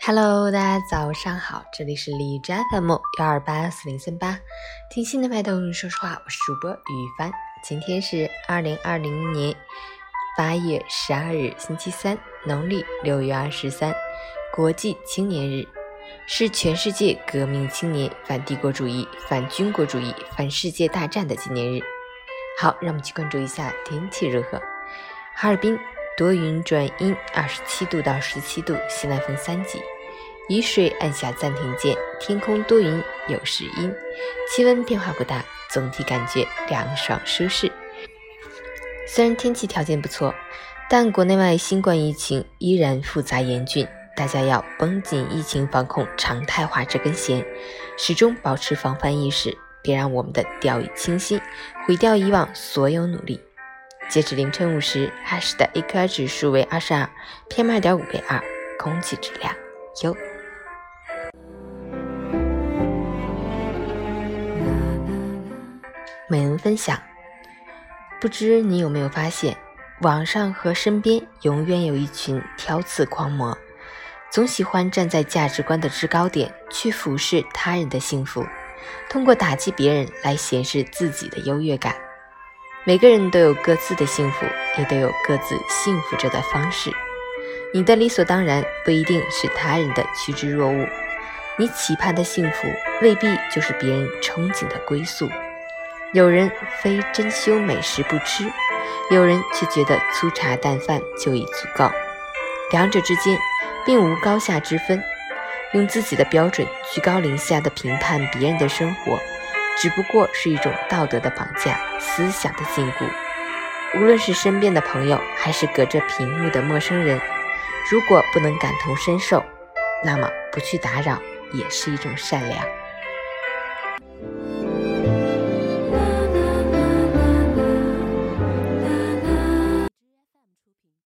Hello，大家早上好，这里是荔枝 FM 幺二八四零三八，听心的脉动，说实话，我是主播雨帆。今天是二零二零年八月十二日，星期三，农历六月二十三，国际青年日，是全世界革命青年反帝国主义、反军国主义、反世界大战的纪念日。好，让我们去关注一下天气如何。哈尔滨多云转阴，二十七度到十七度，西南风三级。雨水按下暂停键，天空多云有时阴，气温变化不大，总体感觉凉爽舒适。虽然天气条件不错，但国内外新冠疫情依然复杂严峻，大家要绷紧疫情防控常态化这根弦，始终保持防范意识。别让我们的掉以轻心，毁掉以往所有努力。截止凌晨五时，哈市的 AQI 指数为二十二，PM 二点五为二，空气质量优。美文分享：不知你有没有发现，网上和身边永远有一群挑刺狂魔，总喜欢站在价值观的制高点去俯视他人的幸福。通过打击别人来显示自己的优越感。每个人都有各自的幸福，也都有各自幸福着的方式。你的理所当然不一定是他人的趋之若鹜，你期盼的幸福未必就是别人憧憬的归宿。有人非珍馐美食不吃，有人却觉得粗茶淡饭就已足够。两者之间并无高下之分。用自己的标准居高临下的评判别人的生活，只不过是一种道德的绑架、思想的禁锢。无论是身边的朋友，还是隔着屏幕的陌生人，如果不能感同身受，那么不去打扰也是一种善良。